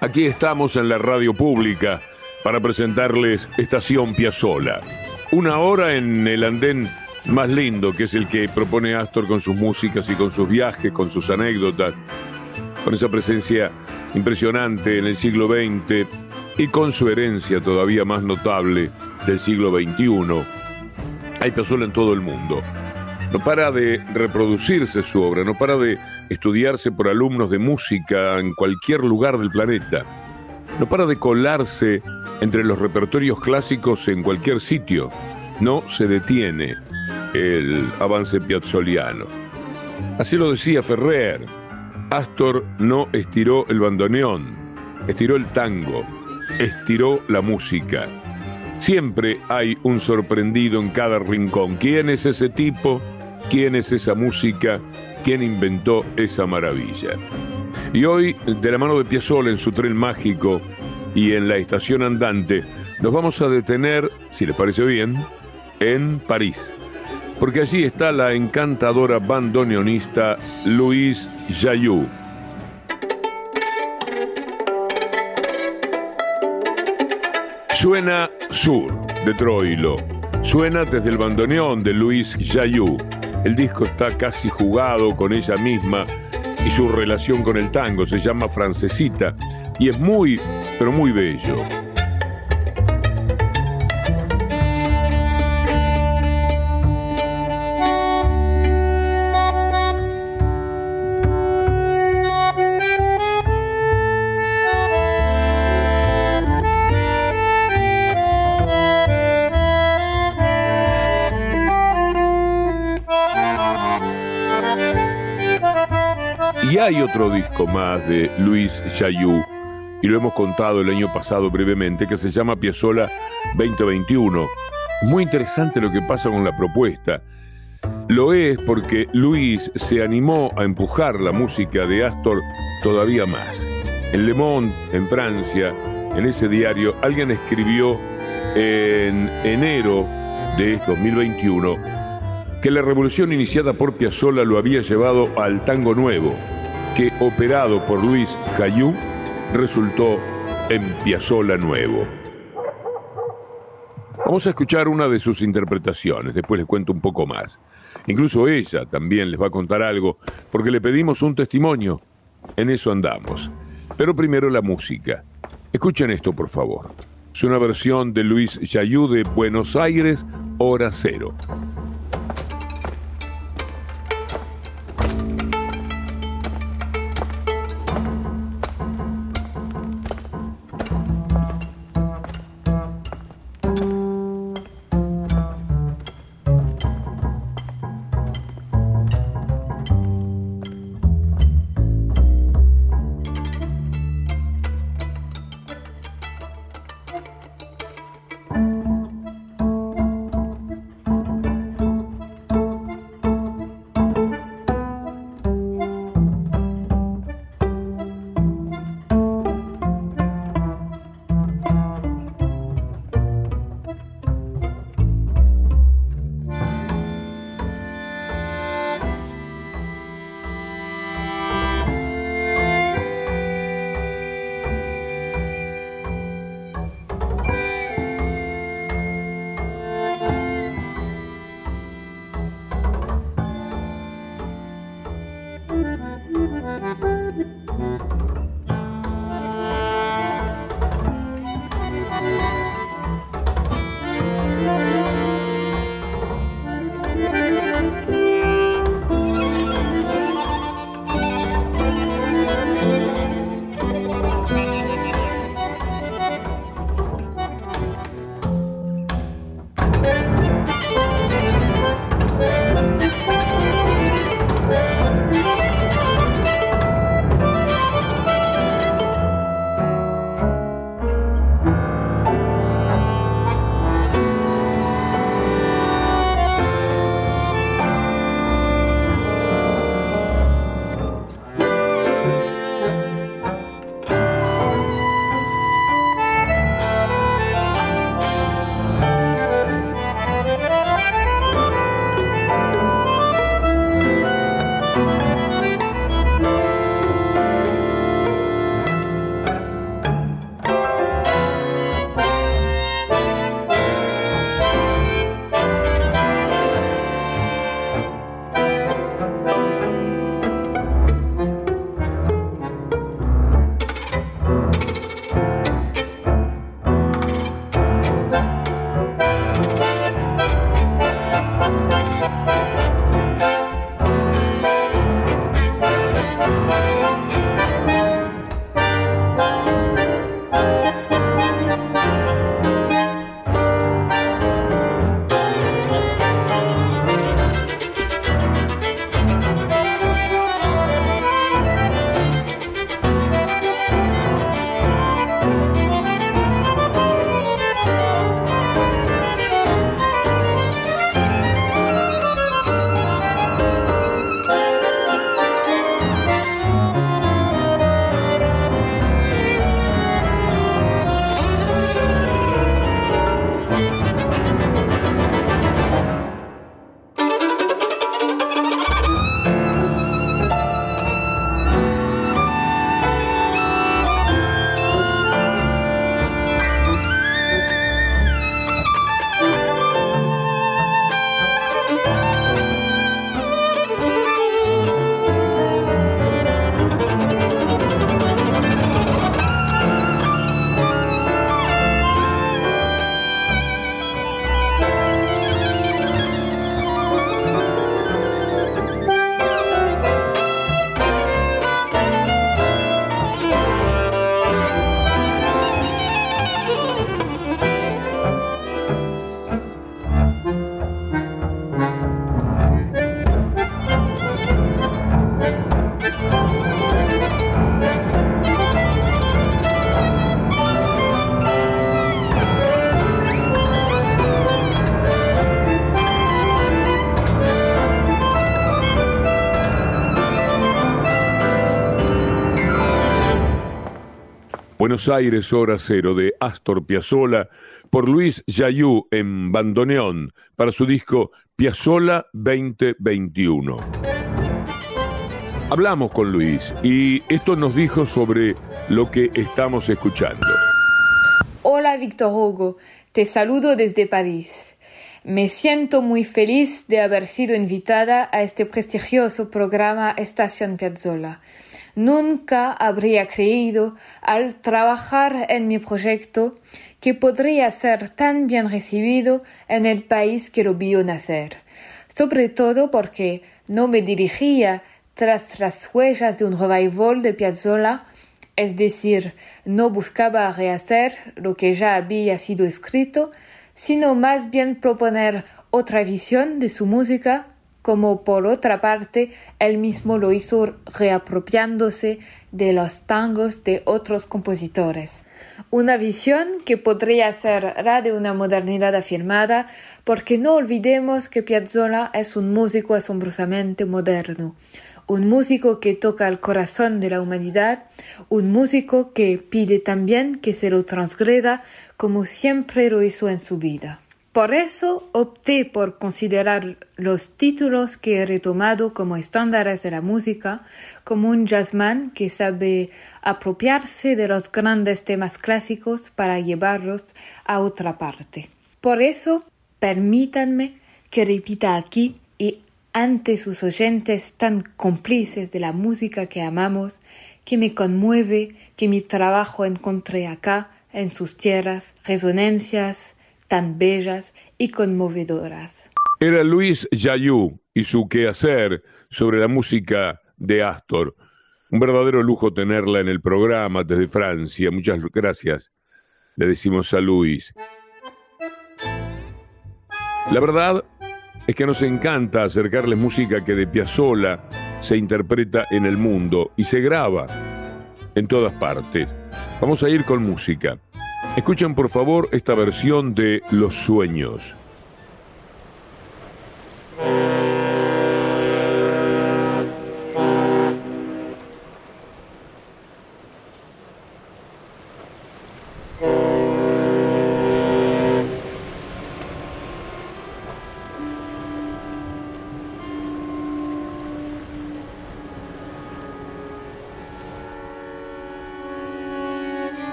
aquí estamos en la radio pública para presentarles Estación Piazzola. Una hora en el andén más lindo que es el que propone Astor con sus músicas y con sus viajes, con sus anécdotas, con esa presencia impresionante en el siglo XX y con su herencia todavía más notable del siglo XXI. Hay Piazzolla en todo el mundo. No para de reproducirse su obra, no para de estudiarse por alumnos de música en cualquier lugar del planeta. No para de colarse entre los repertorios clásicos en cualquier sitio. No se detiene el avance piazzoliano. Así lo decía Ferrer. Astor no estiró el bandoneón, estiró el tango, estiró la música. Siempre hay un sorprendido en cada rincón. ¿Quién es ese tipo? quién es esa música, quién inventó esa maravilla. Y hoy, de la mano de Piazzolla en su tren mágico y en la estación andante, nos vamos a detener, si les parece bien, en París. Porque allí está la encantadora bandoneonista Louise Jaillou. Suena Sur, de Troilo. Suena desde el bandoneón de Louise Jaillou el disco está casi jugado con ella misma y su relación con el tango se llama Francesita y es muy, pero muy bello. Hay otro disco más de Luis Chayú, y lo hemos contado el año pasado brevemente, que se llama Piazzola 2021. Muy interesante lo que pasa con la propuesta. Lo es porque Luis se animó a empujar la música de Astor todavía más. En Le Monde, en Francia, en ese diario, alguien escribió en enero de 2021 que la revolución iniciada por Piazzolla lo había llevado al tango nuevo, que operado por Luis Jayú resultó en Piazzolla nuevo. Vamos a escuchar una de sus interpretaciones, después les cuento un poco más. Incluso ella también les va a contar algo, porque le pedimos un testimonio. En eso andamos. Pero primero la música. Escuchen esto, por favor. Es una versión de Luis Jayú de Buenos Aires, Hora Cero. Buenos Aires Hora Cero de Astor Piazzolla por Luis Yayú en bandoneón para su disco Piazzolla 2021. Hablamos con Luis y esto nos dijo sobre lo que estamos escuchando. Hola Víctor Hugo, te saludo desde París. Me siento muy feliz de haber sido invitada a este prestigioso programa Estación Piazzolla. Nunca habría creído, al trabajar en mi proyecto, que podría ser tan bien recibido en el país que lo vio nacer, sobre todo porque no me dirigía tras las huellas de un revival de Piazzolla, es decir, no buscaba rehacer lo que ya había sido escrito, sino más bien proponer otra visión de su música, como por otra parte él mismo lo hizo reapropiándose de los tangos de otros compositores. Una visión que podría ser la de una modernidad afirmada, porque no olvidemos que Piazzolla es un músico asombrosamente moderno, un músico que toca el corazón de la humanidad, un músico que pide también que se lo transgreda como siempre lo hizo en su vida. Por eso opté por considerar los títulos que he retomado como estándares de la música, como un jazzman que sabe apropiarse de los grandes temas clásicos para llevarlos a otra parte. Por eso, permítanme que repita aquí y ante sus oyentes tan cómplices de la música que amamos, que me conmueve que mi trabajo encontré acá en sus tierras resonancias tan bellas y conmovedoras. Era Luis Yayú y su quehacer sobre la música de Astor. Un verdadero lujo tenerla en el programa desde Francia. Muchas gracias. Le decimos a Luis. La verdad es que nos encanta acercarles música que de Piazzolla se interpreta en el mundo y se graba en todas partes. Vamos a ir con música. Escuchen por favor esta versión de Los Sueños.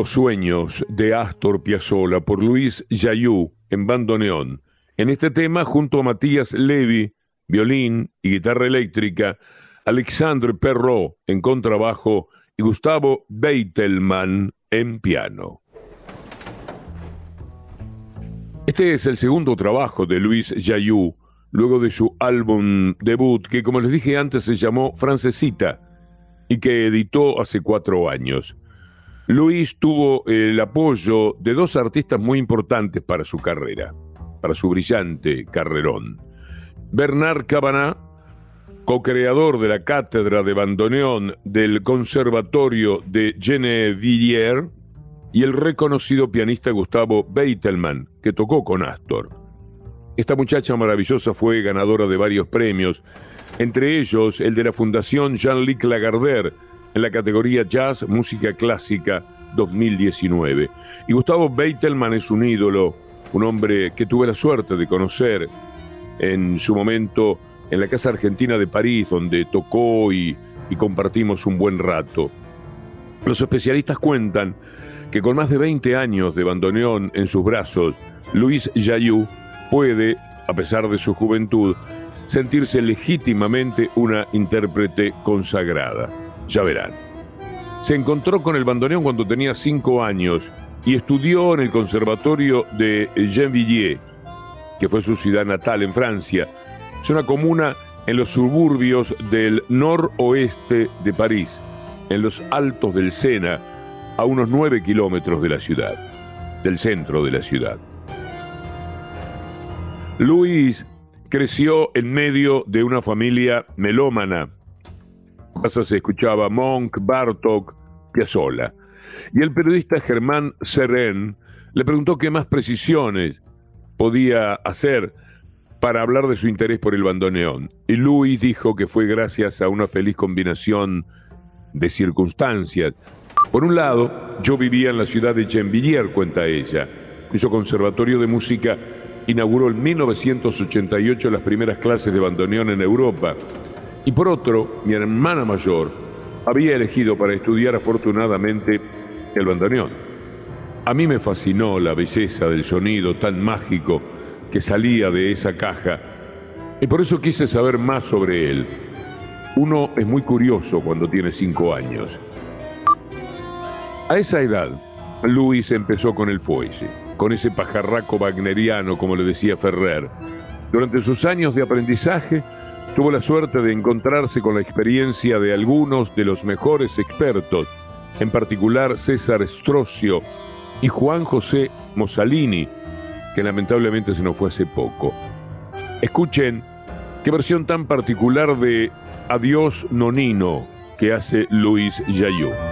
Los sueños de Astor Piazzolla por Luis Yayú en bandoneón. En este tema, junto a Matías Levi, violín y guitarra eléctrica, Alexandre Perrault en contrabajo y Gustavo Beitelman en piano. Este es el segundo trabajo de Luis Yayú, luego de su álbum debut, que como les dije antes se llamó Francesita y que editó hace cuatro años. Luis tuvo el apoyo de dos artistas muy importantes para su carrera, para su brillante carrerón. Bernard Cabanat, co-creador de la cátedra de bandoneón del Conservatorio de Gennevilliers, y el reconocido pianista Gustavo Beitelman, que tocó con Astor. Esta muchacha maravillosa fue ganadora de varios premios, entre ellos el de la Fundación Jean-Luc Lagardère, en la categoría Jazz Música Clásica 2019. Y Gustavo Beitelman es un ídolo, un hombre que tuve la suerte de conocer en su momento en la Casa Argentina de París, donde tocó y, compartimos un buen rato. Los especialistas cuentan que con más de 20 años de bandoneón en sus brazos, Luis Yayú puede, a pesar de su juventud, sentirse legítimamente una intérprete consagrada. Ya verán. Se encontró con el bandoneón cuando tenía cinco años y estudió en el Conservatorio de Gennevilliers, que fue su ciudad natal en Francia. Es una comuna en los suburbios del noroeste de París, en los altos del Sena, a unos nueve kilómetros de la ciudad, del centro de la ciudad. Luis creció en medio de una familia melómana casa se escuchaba Monk, Bartok, Piazzolla. Y el periodista Germán Serén le preguntó qué más precisiones podía hacer para hablar de su interés por el bandoneón. Y Luis dijo que fue gracias a una feliz combinación de circunstancias. Por un lado, yo vivía en la ciudad de Gennevilliers, cuenta ella, cuyo conservatorio de música inauguró en 1988 las primeras clases de bandoneón en Europa y por otro, mi hermana mayor había elegido para estudiar afortunadamente el bandoneón. A mí me fascinó la belleza del sonido tan mágico que salía de esa caja y por eso quise saber más sobre él. Uno es muy curioso cuando tiene cinco años. A esa edad, Luis empezó con el fuelle, con ese pajarraco wagneriano, como le decía Ferrer. Durante sus años de aprendizaje, tuvo la suerte de encontrarse con la experiencia de algunos de los mejores expertos, en particular César Strocio y Juan José Mosalini, que lamentablemente se nos fue hace poco. Escuchen qué versión tan particular de Adiós Nonino que hace Luis Yayú.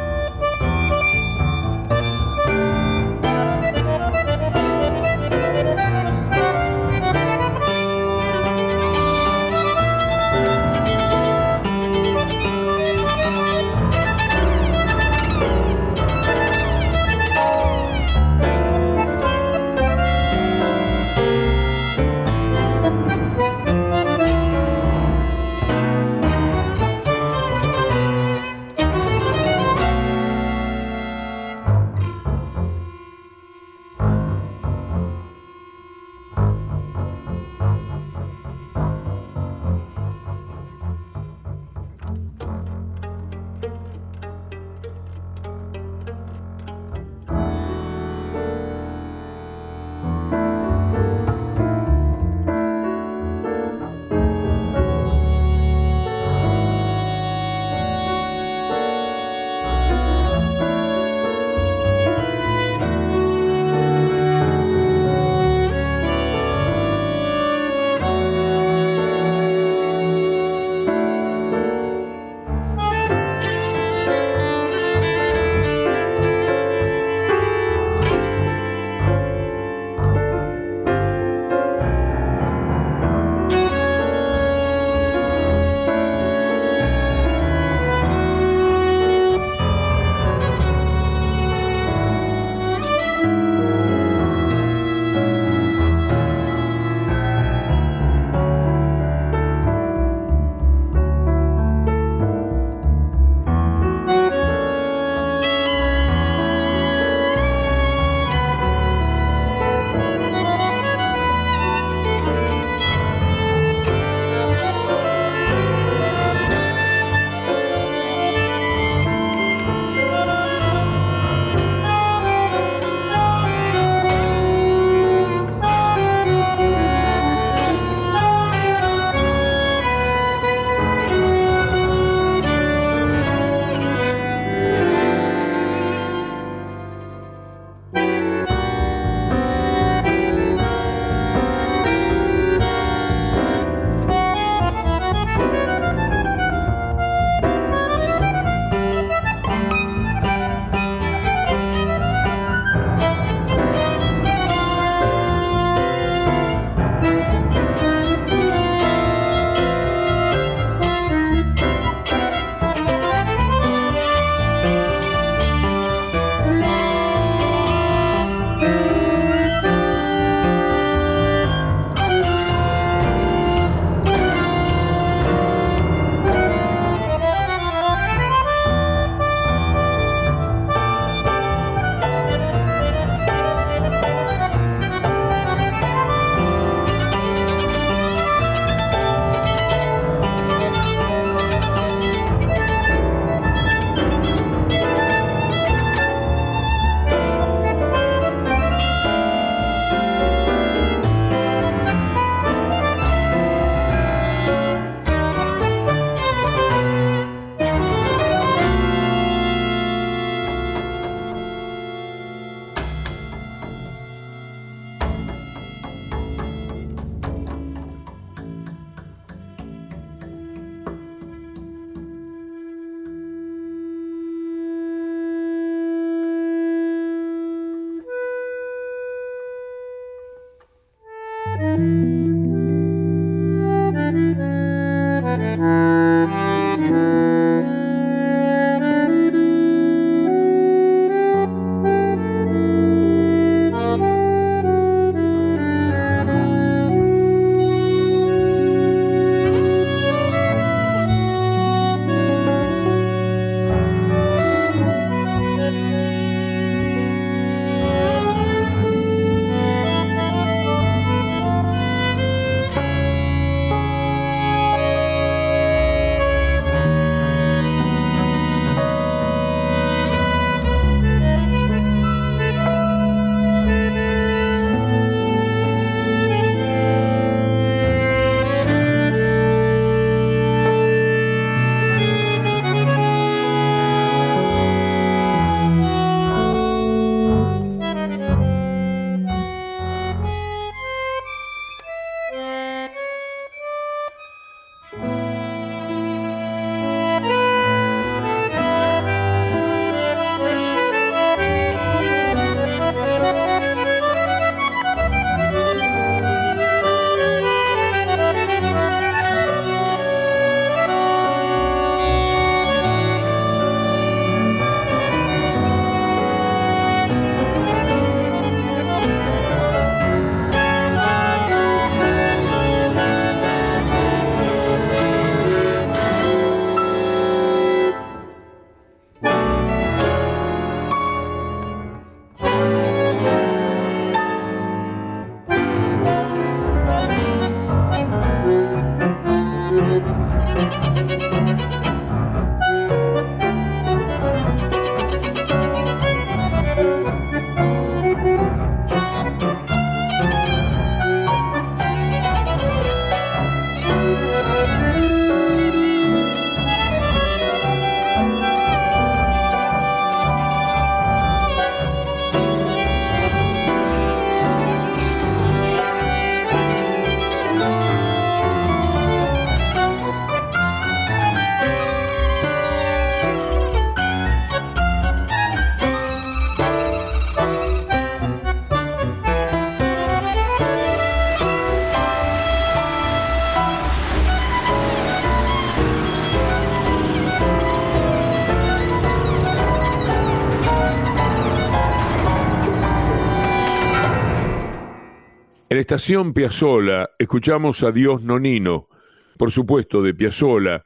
Estación Piazzola, escuchamos a Dios Nonino, por supuesto de Piazzola,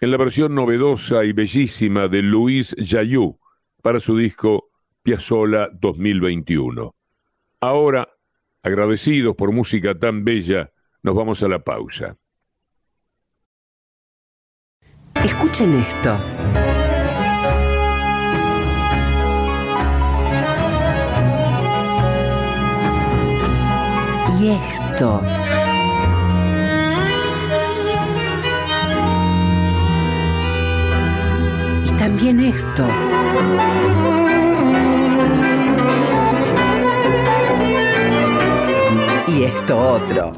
en la versión novedosa y bellísima de Luis Jayú para su disco Piazzola 2021. Ahora, agradecidos por música tan bella, nos vamos a la pausa. Escuchen esto. Y esto. Y también esto. Y esto otro.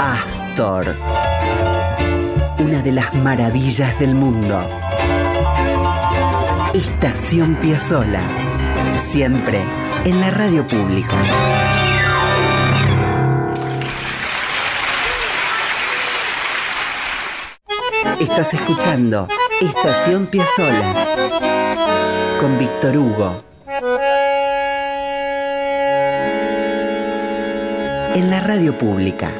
Astor. Una de las maravillas del mundo. Estación Piazzola. Siempre en la radio pública. Estás escuchando Estación Piazzola con Víctor Hugo. En la radio pública.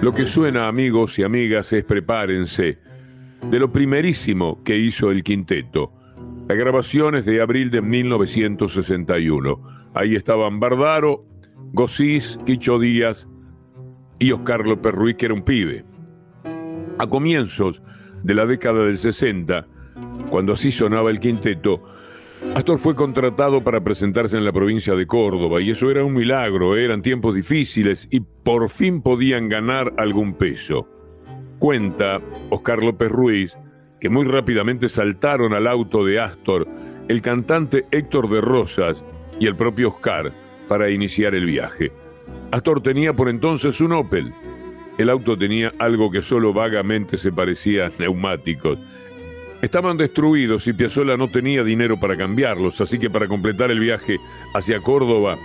Lo que suena, amigos y amigas, es prepárense de lo primerísimo que hizo el quinteto. La grabación es de abril de 1961. Ahí estaban Bardaro, Gosís, Quicho Díaz y Oscar López Ruiz, que era un pibe. A comienzos de la década del 60, cuando así sonaba el quinteto, Astor fue contratado para presentarse en la provincia de Córdoba y eso era un milagro, eran tiempos difíciles y por fin podían ganar algún peso. Cuenta Oscar López Ruiz que muy rápidamente saltaron al auto de Astor el cantante Héctor de Rosas y el propio Oscar para iniciar el viaje. Astor tenía por entonces un Opel. El auto tenía algo que solo vagamente se parecía a neumáticos Estaban destruidos y Piazzolla no tenía dinero para cambiarlos, así que para completar el viaje hacia Córdoba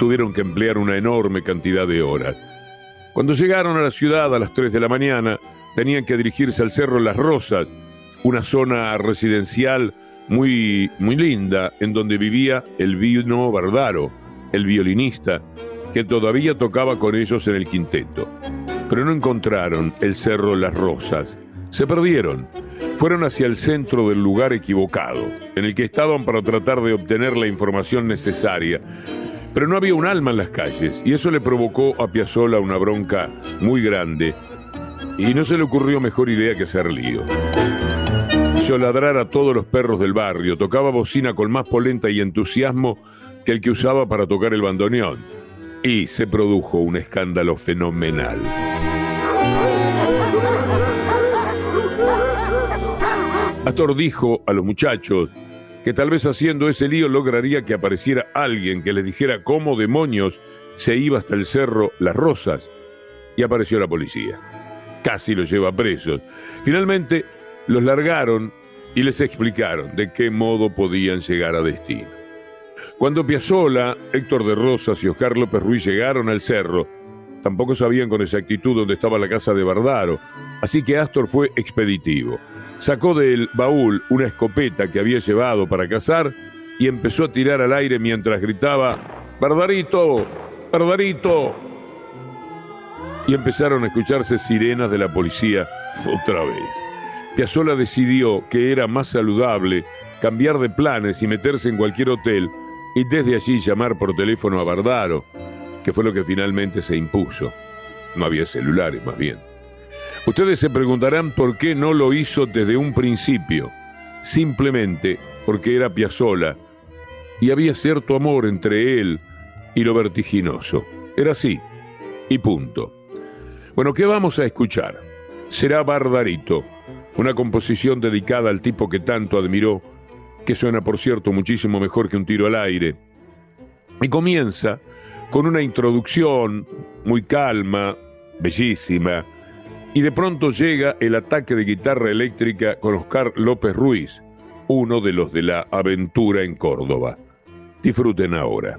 tuvieron que emplear una enorme cantidad de horas. Cuando llegaron a la ciudad a las 3 de la mañana, tenían que dirigirse al Cerro Las Rosas, una zona residencial muy, muy linda en donde vivía el vino Bardaro, el violinista, que todavía tocaba con ellos en el quinteto. Pero no encontraron el Cerro Las Rosas. Se perdieron fueron hacia el centro del lugar equivocado, en el que estaban para tratar de obtener la información necesaria. Pero no había un alma en las calles, y eso le provocó a Piazzolla una bronca muy grande, y no se le ocurrió mejor idea que hacer lío. Hizo ladrar a todos los perros del barrio, tocaba bocina con más polenta y entusiasmo que el que usaba para tocar el bandoneón, y se produjo un escándalo fenomenal. Astor dijo a los muchachos que tal vez haciendo ese lío lograría que apareciera alguien que les dijera cómo demonios se iba hasta el cerro Las Rosas. Y apareció la policía. Casi los lleva presos. Finalmente los largaron y les explicaron de qué modo podían llegar a destino. Cuando Piazzola, Héctor de Rosas y Oscar López Ruiz llegaron al cerro, tampoco sabían con exactitud dónde estaba la casa de Bardaro, así que Astor fue expeditivo sacó del baúl una escopeta que había llevado para cazar y empezó a tirar al aire mientras gritaba, ¡Bardarito! ¡Bardarito! Y empezaron a escucharse sirenas de la policía otra vez. Piazzola decidió que era más saludable cambiar de planes y meterse en cualquier hotel y desde allí llamar por teléfono a Bardaro, que fue lo que finalmente se impuso. No había celulares, más bien. Ustedes se preguntarán por qué no lo hizo desde un principio. Simplemente porque era Piazzola y había cierto amor entre él y lo vertiginoso. Era así. Y punto. Bueno, ¿qué vamos a escuchar? Será Bardarito, una composición dedicada al tipo que tanto admiró, que suena por cierto muchísimo mejor que un tiro al aire. Y comienza con una introducción muy calma, bellísima, y de pronto llega el ataque de guitarra eléctrica con Oscar López Ruiz, uno de los de la aventura en Córdoba. Disfruten ahora.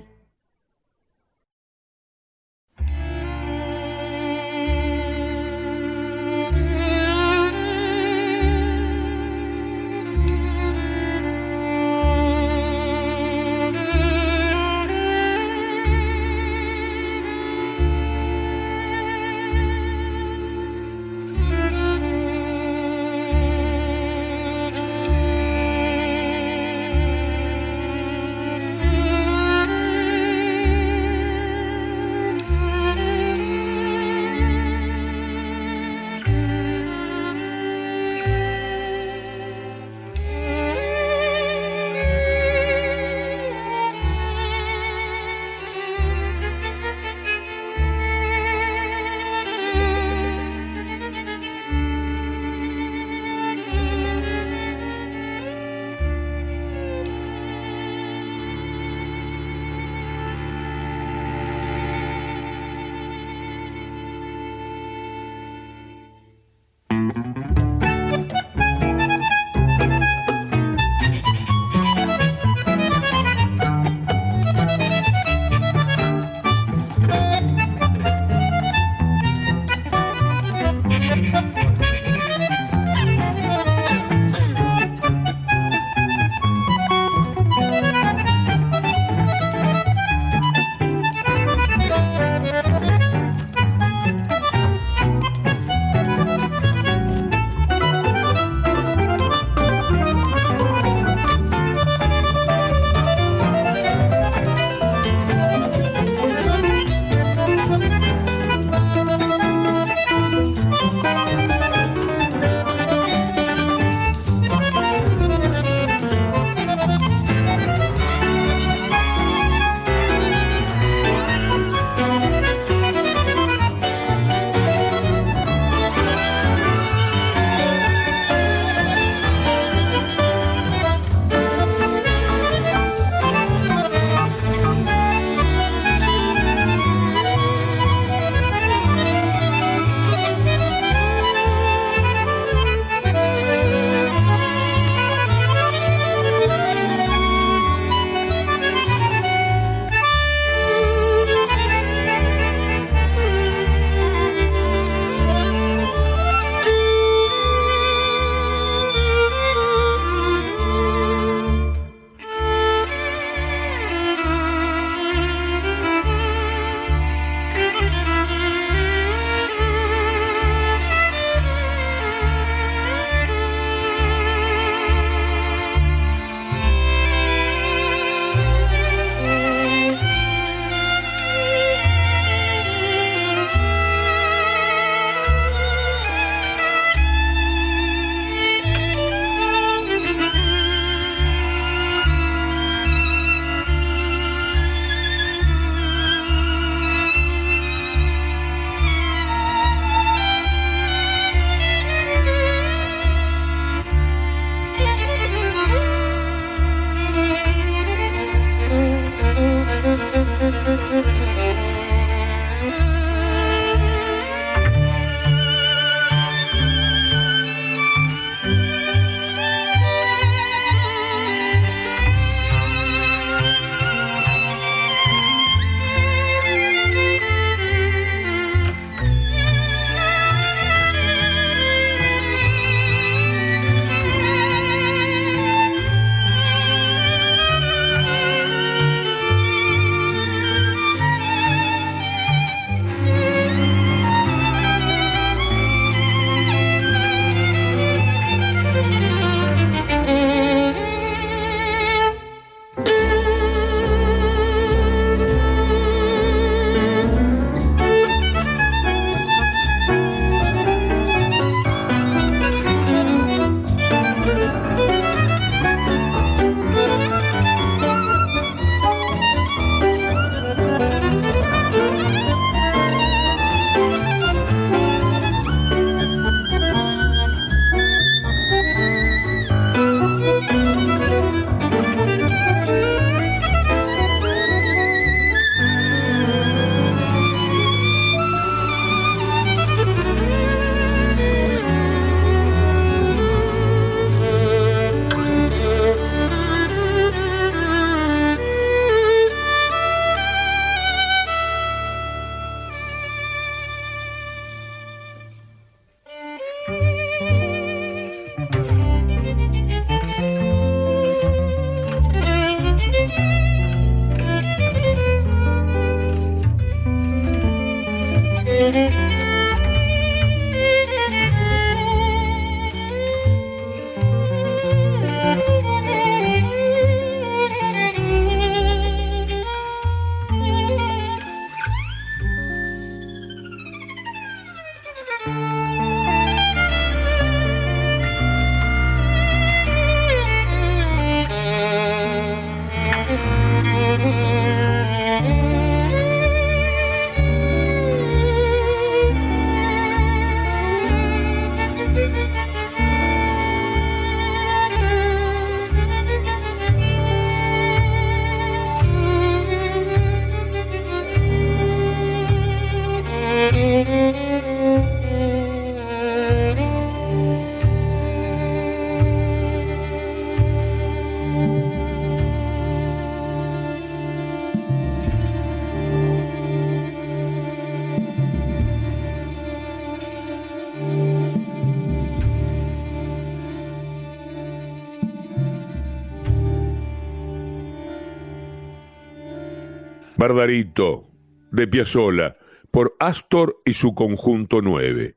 Bardarito, de Piazzolla, por Astor y su conjunto 9.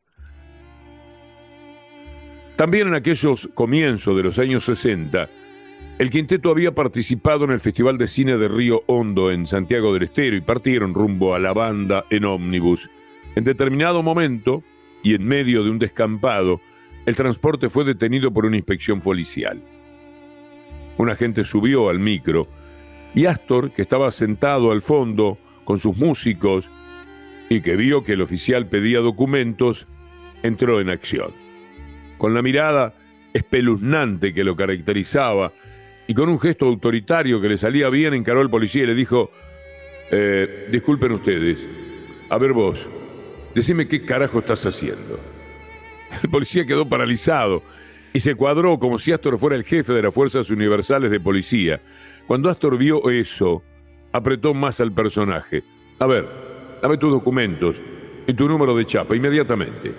También en aquellos comienzos de los años 60, el quinteto había participado en el Festival de Cine de Río Hondo en Santiago del Estero y partieron rumbo a la banda en ómnibus. En determinado momento, y en medio de un descampado, el transporte fue detenido por una inspección policial. Un agente subió al micro y Astor, que estaba sentado al fondo con sus músicos y que vio que el oficial pedía documentos, entró en acción. Con la mirada espeluznante que lo caracterizaba y con un gesto autoritario que le salía bien, encaró al policía y le dijo, eh, disculpen ustedes, a ver vos, decime qué carajo estás haciendo. El policía quedó paralizado y se cuadró como si Astor fuera el jefe de las Fuerzas Universales de Policía. Cuando Astor vio eso, apretó más al personaje. A ver, dame tus documentos y tu número de chapa inmediatamente.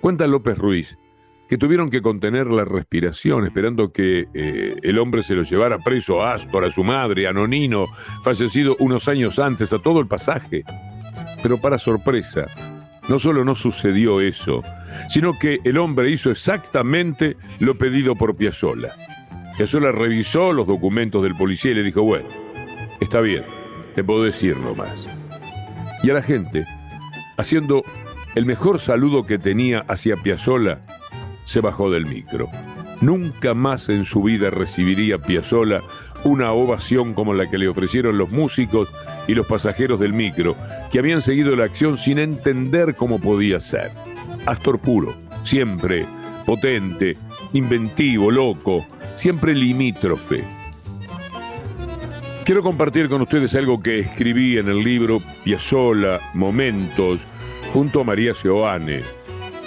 Cuenta López Ruiz que tuvieron que contener la respiración esperando que eh, el hombre se lo llevara preso a Astor, a su madre, a Nonino, fallecido unos años antes, a todo el pasaje. Pero para sorpresa, no solo no sucedió eso, sino que el hombre hizo exactamente lo pedido por Piazzolla. Piazzolla revisó los documentos del policía y le dijo, bueno, está bien, te puedo decir nomás. Y a la gente, haciendo el mejor saludo que tenía hacia Piazzolla, se bajó del micro. Nunca más en su vida recibiría Piazzolla una ovación como la que le ofrecieron los músicos y los pasajeros del micro, que habían seguido la acción sin entender cómo podía ser. Astor puro, siempre potente, inventivo, loco, siempre limítrofe. Quiero compartir con ustedes algo que escribí en el libro Piazzolla, Momentos, junto a María Seoane,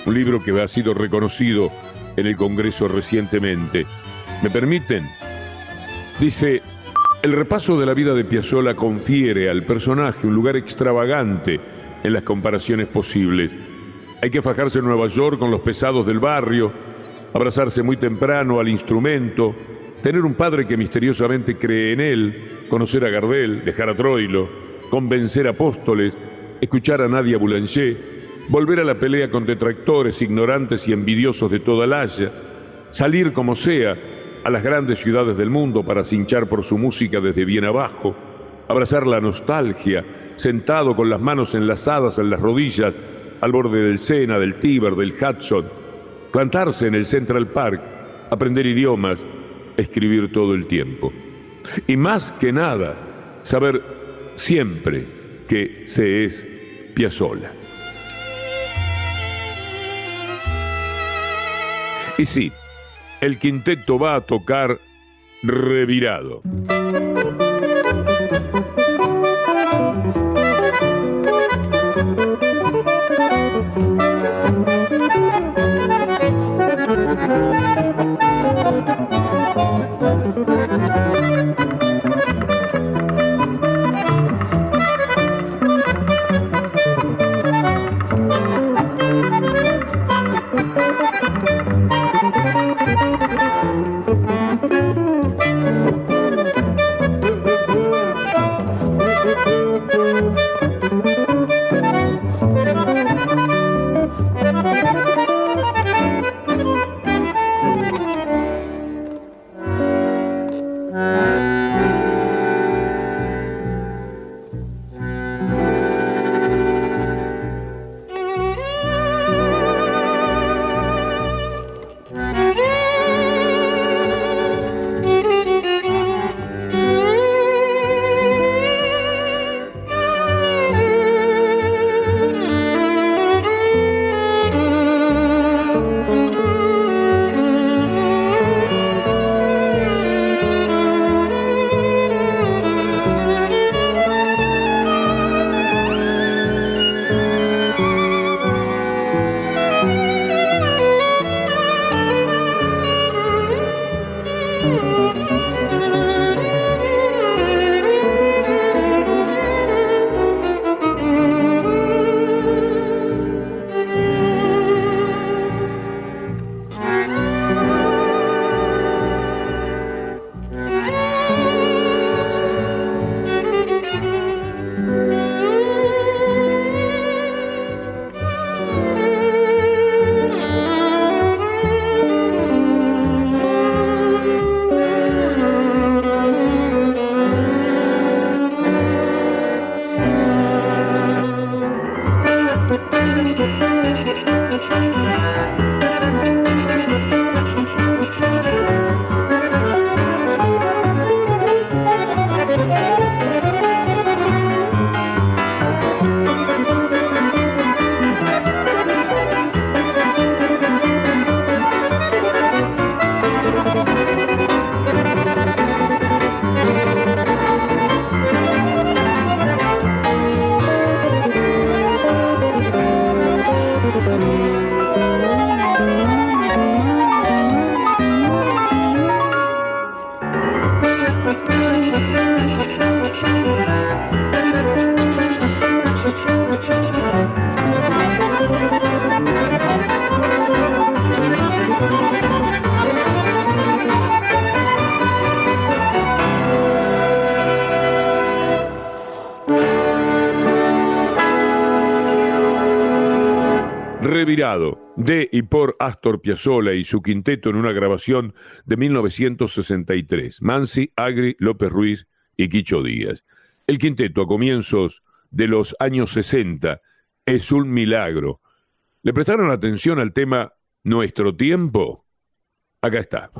un libro que ha sido reconocido en el Congreso recientemente. ¿Me permiten? Dice, el repaso de la vida de Piazzolla confiere al personaje un lugar extravagante en las comparaciones posibles. Hay que fajarse en Nueva York con los pesados del barrio, abrazarse muy temprano al instrumento, tener un padre que misteriosamente cree en él, conocer a Gardel, dejar a Troilo, convencer apóstoles, escuchar a Nadia Boulanger, volver a la pelea con detractores, ignorantes y envidiosos de toda la Haya, salir como sea a las grandes ciudades del mundo para cinchar por su música desde bien abajo, abrazar la nostalgia, sentado con las manos enlazadas en las rodillas al borde del Sena, del Tíber, del Hudson, plantarse en el Central Park, aprender idiomas, escribir todo el tiempo. Y más que nada, saber siempre que se es Piazzolla. Y sí, el quinteto va a tocar revirado. De y por Astor Piazzolla y su quinteto en una grabación de 1963. Mansi, Agri, López Ruiz y Quicho Díaz. El quinteto a comienzos de los años 60 es un milagro. ¿Le prestaron atención al tema Nuestro tiempo? Acá está.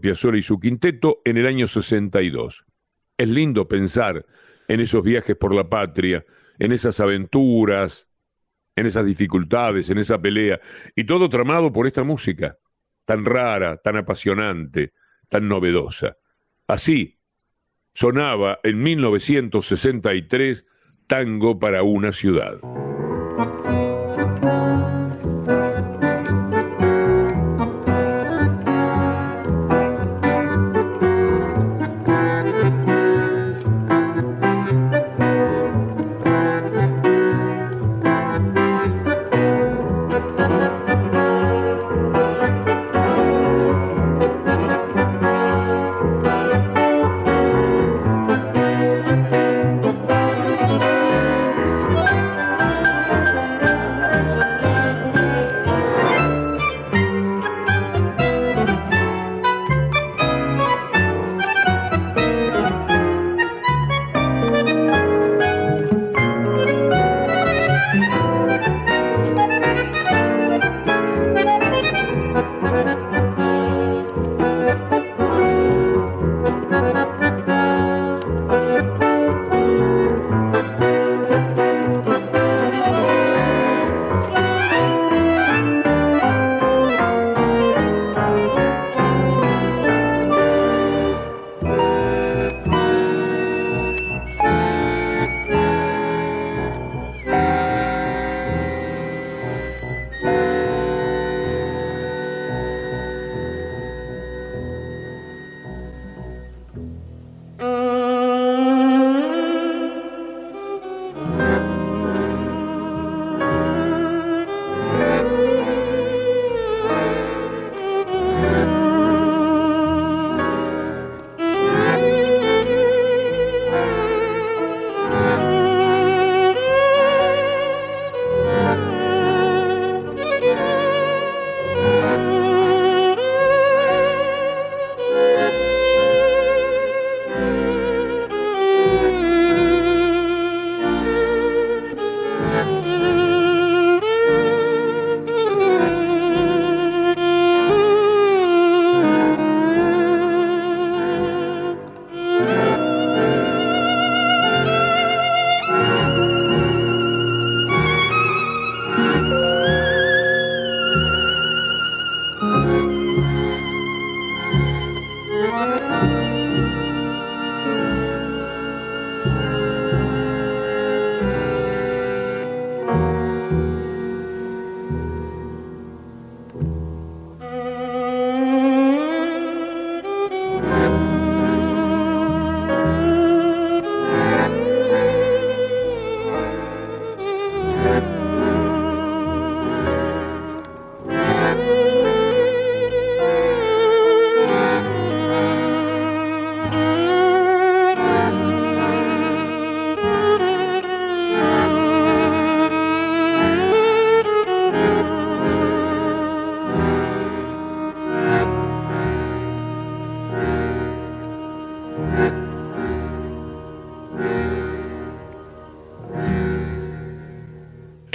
Piazzolla y su quinteto en el año 62. Es lindo pensar en esos viajes por la patria, en esas aventuras, en esas dificultades, en esa pelea, y todo tramado por esta música, tan rara, tan apasionante, tan novedosa. Así sonaba en 1963 Tango para una ciudad.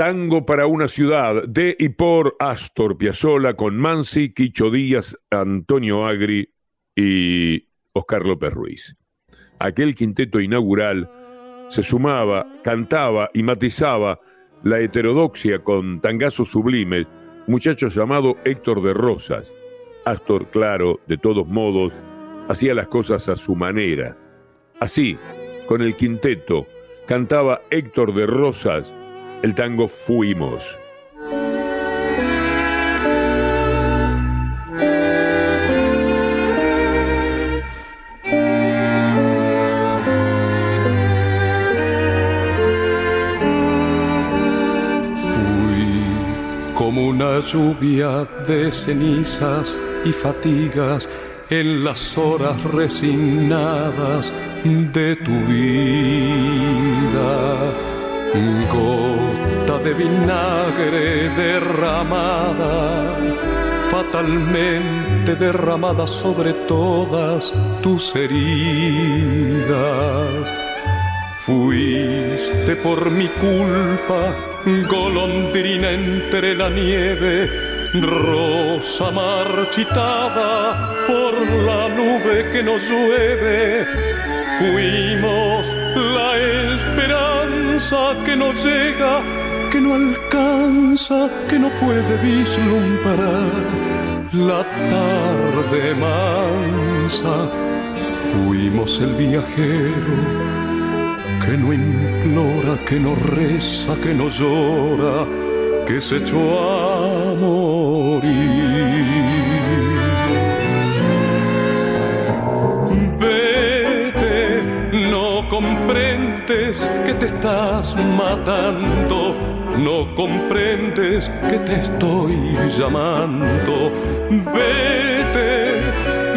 Tango para una ciudad de y por Astor Piazzolla con Mansi, Quicho Díaz, Antonio Agri y Oscar López Ruiz. Aquel quinteto inaugural se sumaba, cantaba y matizaba la heterodoxia con tangazos sublimes, muchacho llamado Héctor de Rosas. Astor, claro, de todos modos, hacía las cosas a su manera. Así, con el quinteto, cantaba Héctor de Rosas el tango Fuimos. Fui como una lluvia de cenizas y fatigas en las horas resignadas de tu vida. Gota de vinagre derramada, fatalmente derramada sobre todas tus heridas. Fuiste por mi culpa, golondrina entre la nieve, rosa marchitada por la nube que nos llueve. Fuimos la esperanza que no llega, que no alcanza, que no puede vislumbrar la tarde mansa. Fuimos el viajero que no implora, que no reza, que no llora, que se echó a morir. Estás matando, no comprendes que te estoy llamando. Vete,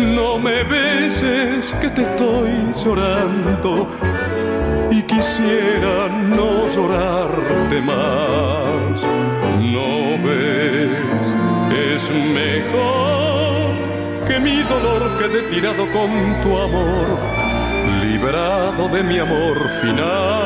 no me beses que te estoy llorando y quisiera no llorarte más. No ves, es mejor que mi dolor quede tirado con tu amor, librado de mi amor final.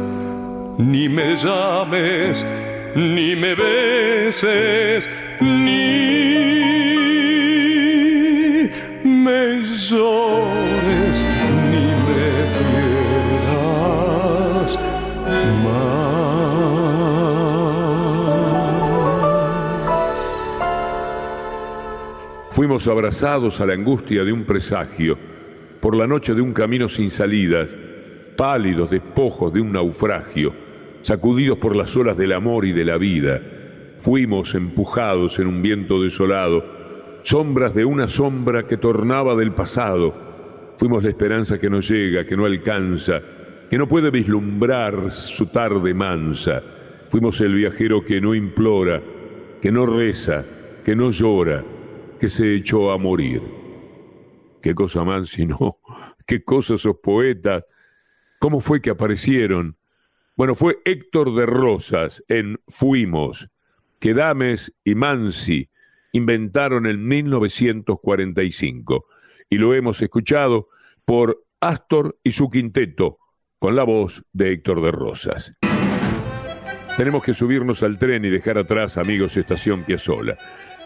ni me llames, ni me beses, ni me llores, ni me quieras más. Fuimos abrazados a la angustia de un presagio, por la noche de un camino sin salidas, pálidos despojos de un naufragio, sacudidos por las olas del amor y de la vida. Fuimos empujados en un viento desolado, sombras de una sombra que tornaba del pasado. Fuimos la esperanza que no llega, que no alcanza, que no puede vislumbrar su tarde mansa. Fuimos el viajero que no implora, que no reza, que no llora, que se echó a morir. Qué cosa más, si no, qué cosas esos poetas. ¿Cómo fue que aparecieron? Bueno, fue Héctor de Rosas en Fuimos, que Dames y Mansi inventaron en 1945 y lo hemos escuchado por Astor y su quinteto con la voz de Héctor de Rosas. Tenemos que subirnos al tren y dejar atrás, amigos, Estación Piazzola.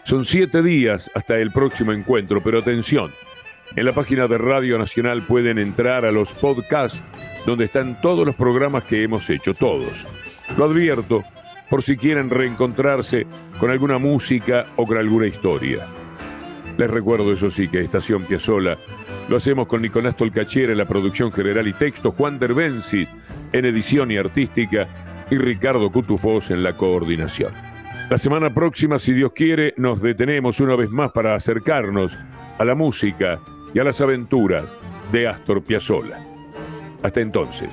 Son siete días hasta el próximo encuentro, pero atención, en la página de Radio Nacional pueden entrar a los podcasts donde están todos los programas que hemos hecho, todos. Lo advierto por si quieren reencontrarse con alguna música o con alguna historia. Les recuerdo, eso sí, que Estación Piazzola lo hacemos con Nicolás Tolcachera en la producción general y texto, Juan Derbensi en edición y artística y Ricardo Cutufós en la coordinación. La semana próxima, si Dios quiere, nos detenemos una vez más para acercarnos a la música y a las aventuras de Astor Piazzolla. Hasta entonces.